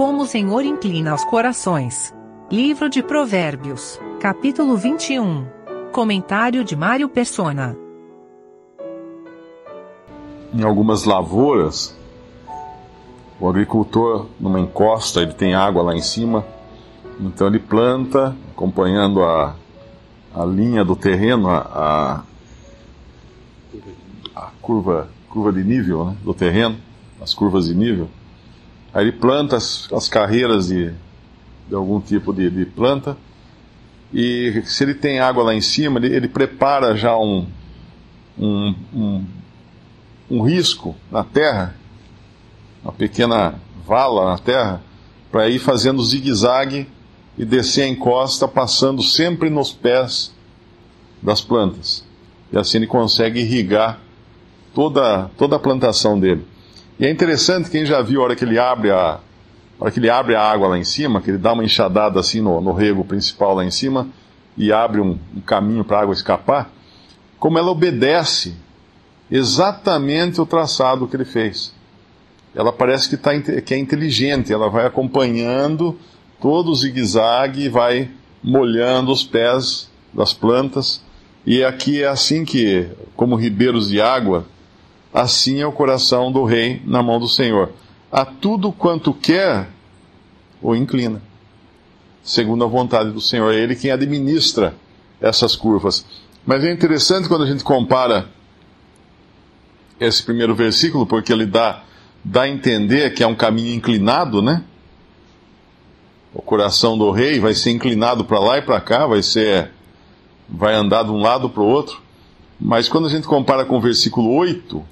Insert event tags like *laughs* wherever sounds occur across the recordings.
como o Senhor inclina os corações. Livro de Provérbios, capítulo 21. Comentário de Mário Persona. Em algumas lavouras, o agricultor, numa encosta, ele tem água lá em cima, então ele planta, acompanhando a, a linha do terreno, a, a, a curva, curva de nível né, do terreno, as curvas de nível. Aí ele planta as, as carreiras de, de algum tipo de, de, planta, e se ele tem água lá em cima, ele, ele prepara já um, um, um, um risco na terra, uma pequena vala na terra, para ir fazendo zigue-zague e descer a encosta, passando sempre nos pés das plantas. E assim ele consegue irrigar toda, toda a plantação dele. E é interessante, quem já viu a hora que ele abre a, hora que ele abre a água lá em cima, que ele dá uma enxadada assim no, no rego principal lá em cima e abre um, um caminho para a água escapar, como ela obedece exatamente o traçado que ele fez. Ela parece que, tá, que é inteligente, ela vai acompanhando todo o zigue-zague e vai molhando os pés das plantas. E aqui é assim que, como ribeiros de água, assim é o coração do rei na mão do Senhor. A tudo quanto quer, o inclina, segundo a vontade do Senhor. É Ele quem administra essas curvas. Mas é interessante quando a gente compara esse primeiro versículo, porque ele dá, dá a entender que é um caminho inclinado, né? O coração do rei vai ser inclinado para lá e para cá, vai ser vai andar de um lado para o outro. Mas quando a gente compara com o versículo 8,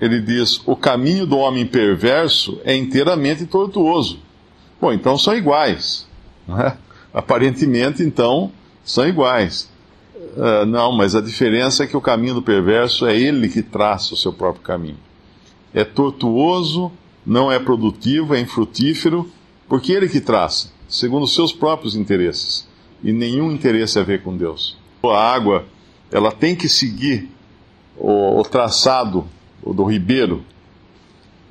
ele diz: O caminho do homem perverso é inteiramente tortuoso. Bom, então são iguais. Né? *laughs* Aparentemente, então, são iguais. Uh, não, mas a diferença é que o caminho do perverso é ele que traça o seu próprio caminho. É tortuoso, não é produtivo, é infrutífero, porque ele que traça, segundo os seus próprios interesses, e nenhum interesse a ver com Deus. A água, ela tem que seguir o, o traçado do ribeiro,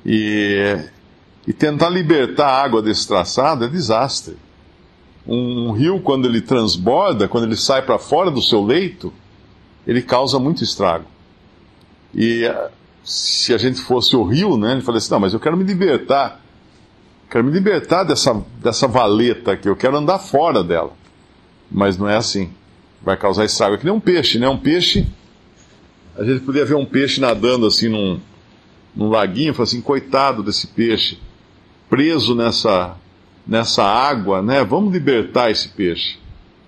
e, e tentar libertar a água desse traçado é desastre um rio, quando ele transborda, quando ele sai para fora do seu leito, ele causa muito estrago. E eh, se a gente fosse o rio, né, ele falaria assim: não, mas eu quero me libertar. Quero me libertar dessa, dessa valeta aqui, eu quero andar fora dela. Mas não é assim. Vai causar estrago. É que nem um peixe, né? Um peixe. A gente podia ver um peixe nadando assim num, num laguinho falar assim: coitado desse peixe, preso nessa, nessa água, né? Vamos libertar esse peixe.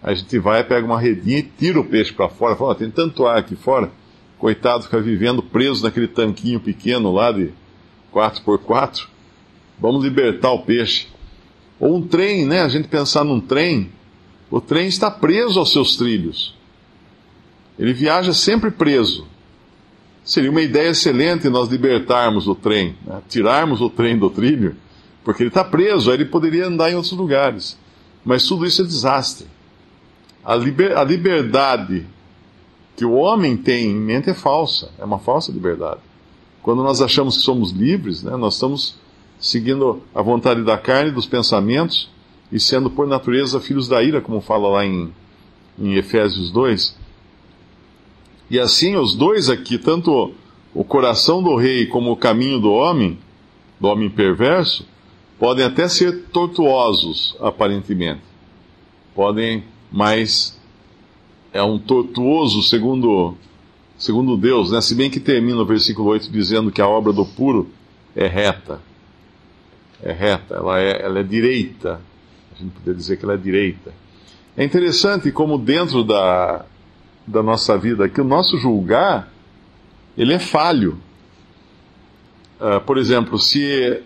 A gente vai, pega uma redinha e tira o peixe para fora. Fala, tem tanto ar aqui fora. Coitado, fica vivendo preso naquele tanquinho pequeno lá de 4x4. Vamos libertar o peixe. Ou um trem, né? A gente pensar num trem. O trem está preso aos seus trilhos. Ele viaja sempre preso. Seria uma ideia excelente nós libertarmos o trem, né? tirarmos o trem do trilho porque ele está preso, aí ele poderia andar em outros lugares. Mas tudo isso é desastre. A, liber, a liberdade que o homem tem em mente é falsa, é uma falsa liberdade. Quando nós achamos que somos livres, né, nós estamos seguindo a vontade da carne, dos pensamentos, e sendo por natureza filhos da ira, como fala lá em, em Efésios 2. E assim, os dois aqui, tanto o coração do rei como o caminho do homem, do homem perverso, podem até ser tortuosos, aparentemente. Podem, mas é um tortuoso segundo, segundo Deus, né? Se bem que termina o versículo 8 dizendo que a obra do puro é reta. É reta, ela é, ela é direita. A gente poderia dizer que ela é direita. É interessante como dentro da, da nossa vida aqui, o nosso julgar, ele é falho. Uh, por exemplo, se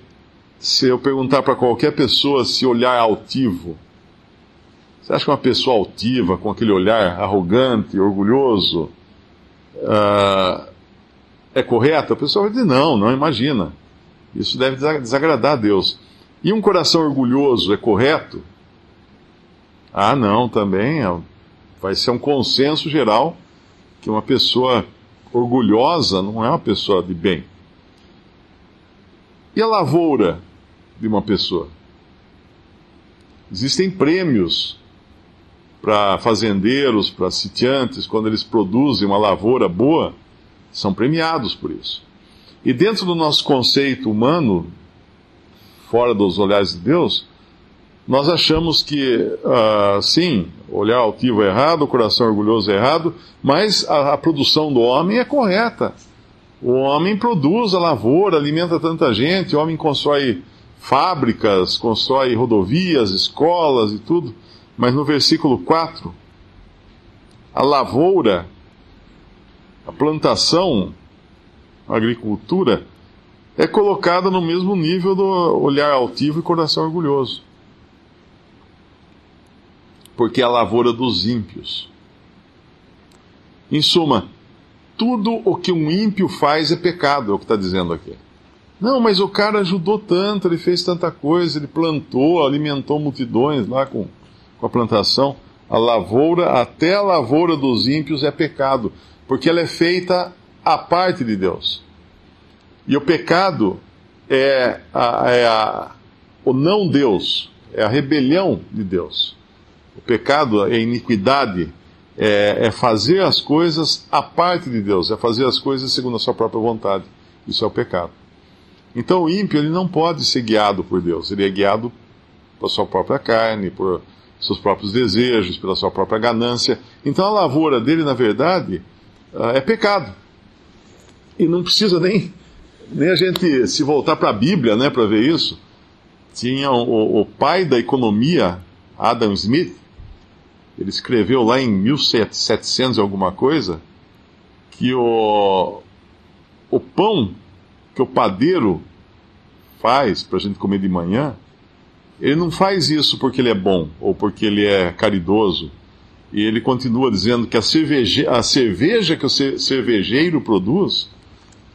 se eu perguntar para qualquer pessoa se olhar altivo, você acha que uma pessoa altiva, com aquele olhar arrogante, orgulhoso, uh, é correta? A pessoa vai dizer não, não imagina. Isso deve desagradar a Deus. E um coração orgulhoso é correto? Ah, não, também é, vai ser um consenso geral que uma pessoa orgulhosa não é uma pessoa de bem. E a lavoura? de uma pessoa. Existem prêmios para fazendeiros, para sitiantes, quando eles produzem uma lavoura boa, são premiados por isso. E dentro do nosso conceito humano, fora dos olhares de Deus, nós achamos que, uh, sim, olhar altivo é errado, o coração orgulhoso é errado, mas a, a, produção do homem é correta. O homem produz a lavoura, alimenta tanta gente, o homem constrói fábricas, constrói rodovias, escolas e tudo. Mas no versículo 4, a lavoura, a plantação, a agricultura, é colocada no mesmo nível do olhar altivo e coração orgulhoso. Porque é a lavoura dos ímpios. Em suma, tudo o que um ímpio faz é pecado, é o que está dizendo aqui. Não, mas o cara ajudou tanto, ele fez tanta coisa, ele plantou, alimentou multidões lá com, com a plantação. A lavoura, até a lavoura dos ímpios é pecado, porque ela é feita à parte de Deus. E o pecado é, a, é a, o não Deus, é a rebelião de Deus. O pecado é a iniquidade, é, é fazer as coisas à parte de Deus, é fazer as coisas segundo a sua própria vontade. Isso é o pecado. Então o ímpio ele não pode ser guiado por Deus, ele é guiado pela sua própria carne, por seus próprios desejos, pela sua própria ganância. Então a lavoura dele, na verdade, ah, é pecado. E não precisa nem, nem a gente se voltar para a Bíblia né, para ver isso. Tinha o, o pai da economia, Adam Smith, ele escreveu lá em 1700 alguma coisa, que o, o pão que o padeiro faz para a gente comer de manhã, ele não faz isso porque ele é bom ou porque ele é caridoso. E ele continua dizendo que a cerveja, a cerveja que o cervejeiro produz,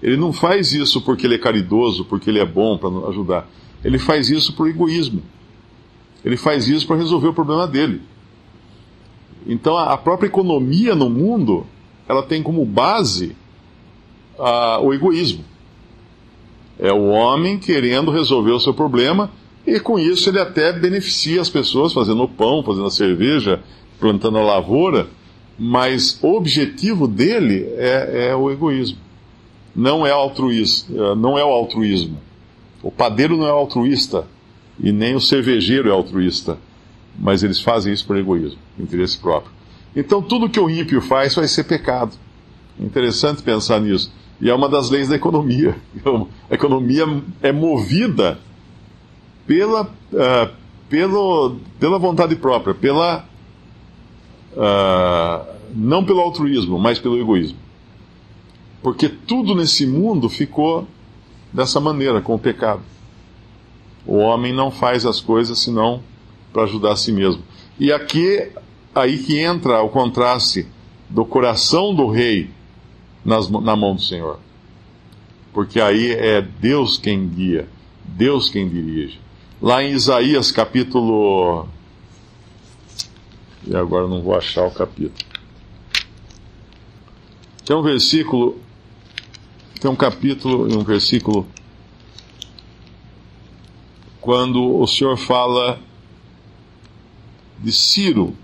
ele não faz isso porque ele é caridoso, porque ele é bom para ajudar. Ele faz isso por egoísmo. Ele faz isso para resolver o problema dele. Então a própria economia no mundo, ela tem como base o egoísmo. É o homem querendo resolver o seu problema e com isso ele até beneficia as pessoas fazendo o pão, fazendo a cerveja, plantando a lavoura, mas o objetivo dele é, é o egoísmo. Não é altruísmo, é, não é o altruísmo. O padeiro não é altruísta e nem o cervejeiro é altruísta, mas eles fazem isso por egoísmo, interesse próprio. Então tudo que o ímpio faz vai ser pecado. interessante pensar nisso. E é uma das leis da economia. *laughs* A economia é movida pela, uh, pelo, pela vontade própria, pela, uh, não pelo altruísmo, mas pelo egoísmo. Porque tudo nesse mundo ficou dessa maneira, com o pecado. O homem não faz as coisas senão para ajudar a si mesmo. E aqui, aí que entra o contraste do coração do rei nas, na mão do Senhor. Porque aí é Deus quem guia, Deus quem dirige. Lá em Isaías capítulo. E agora não vou achar o capítulo. Tem um versículo. Tem um capítulo e um versículo. Quando o Senhor fala de Ciro,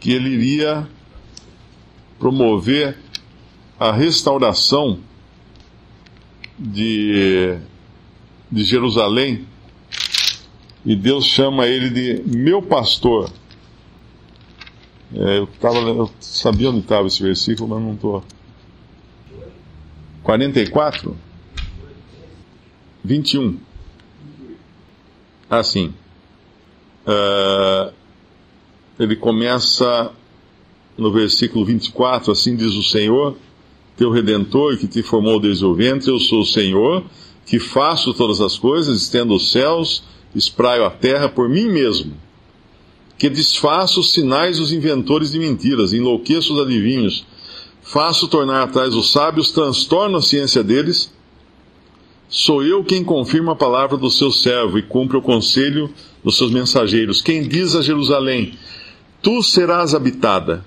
que ele iria promover a restauração de, de Jerusalém e Deus chama ele de meu pastor. É, eu, tava, eu sabia onde estava esse versículo, mas não estou. 44? 21. Assim. Uh, ele começa no versículo 24, assim diz o Senhor, teu redentor que te formou desde o ventre, eu sou o Senhor, que faço todas as coisas, estendo os céus, espraio a terra por mim mesmo, que desfaço os sinais dos inventores de mentiras, enlouqueço os adivinhos, faço tornar atrás os sábios, transtorno a ciência deles, sou eu quem confirma a palavra do seu servo e cumpre o conselho dos seus mensageiros, quem diz a Jerusalém, tu serás habitada,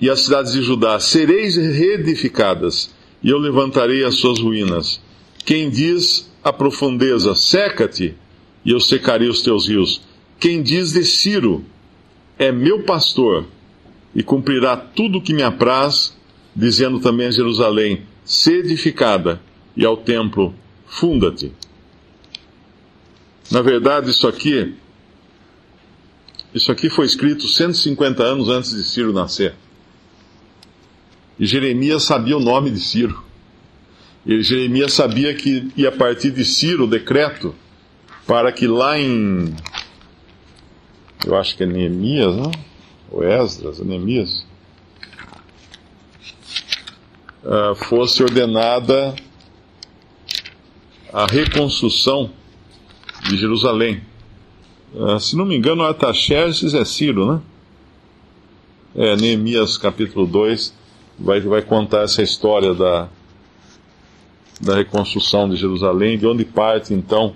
e as cidades de Judá: Sereis reedificadas, e eu levantarei as suas ruínas. Quem diz a profundeza, seca-te, e eu secarei os teus rios. Quem diz de Ciro, é meu pastor, e cumprirá tudo o que me apraz, dizendo também a Jerusalém, se edificada, e ao templo, funda-te. Na verdade, isso aqui, isso aqui foi escrito 150 anos antes de Ciro nascer. E Jeremias sabia o nome de Ciro. E Jeremias sabia que ia partir de Ciro o decreto para que lá em. Eu acho que é Neemias, não? Ou Esdras, Neemias. Uh, fosse ordenada a reconstrução de Jerusalém. Uh, se não me engano, Artaxerxes é Ciro, né? É, Neemias capítulo 2 vai, vai contar essa história da, da reconstrução de Jerusalém, de onde parte então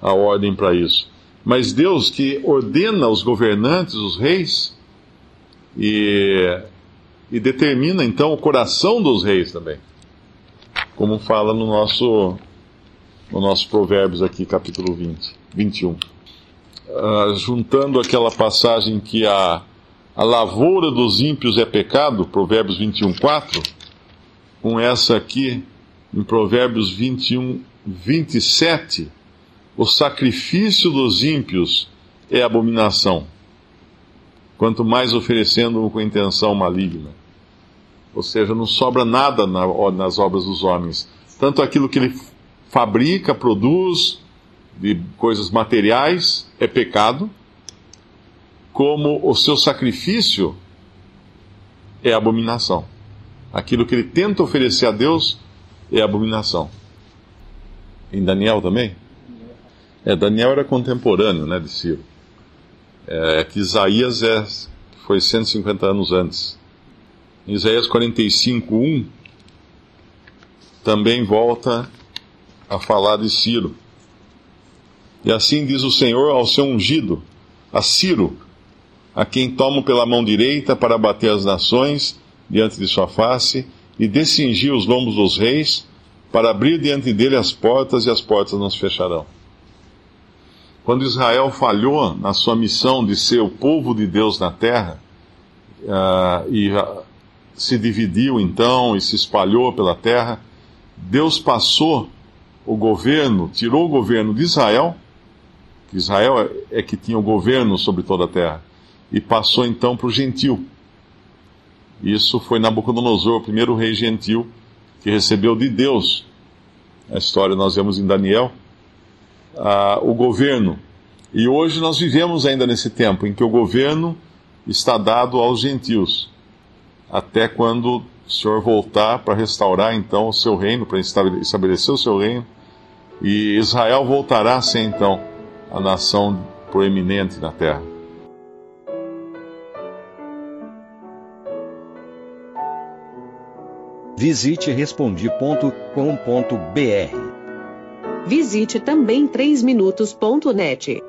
a ordem para isso. Mas Deus que ordena os governantes, os reis, e, e determina então o coração dos reis também. Como fala no nosso, no nosso Provérbios aqui, capítulo 20, 21. Uh, juntando aquela passagem que a, a lavoura dos ímpios é pecado, Provérbios 21, 4, com essa aqui, em Provérbios 21, 27, o sacrifício dos ímpios é abominação, quanto mais oferecendo com intenção maligna. Ou seja, não sobra nada nas obras dos homens. Tanto aquilo que ele fabrica, produz, de coisas materiais, é pecado, como o seu sacrifício é abominação. Aquilo que ele tenta oferecer a Deus é abominação. Em Daniel também? É, Daniel era contemporâneo né, de Ciro. É, é que Isaías é, foi 150 anos antes. Em Isaías 45, 1, também volta a falar de Ciro. E assim diz o Senhor ao seu ungido, a Ciro, a quem tomo pela mão direita para bater as nações diante de sua face e descingir os lombos dos reis, para abrir diante dele as portas e as portas não se fecharão. Quando Israel falhou na sua missão de ser o povo de Deus na terra, uh, e uh, se dividiu então e se espalhou pela terra, Deus passou o governo, tirou o governo de Israel, que Israel é, é que tinha o governo sobre toda a terra, e passou então para o gentil. Isso foi Nabucodonosor, o primeiro rei gentil, que recebeu de Deus. A história nós vemos em Daniel o governo. E hoje nós vivemos ainda nesse tempo em que o governo está dado aos gentios, até quando o Senhor voltar para restaurar então o seu reino, para estabelecer o seu reino, e Israel voltará a ser então a nação proeminente na terra. Visite respondi.com.br Visite também 3minutos.net.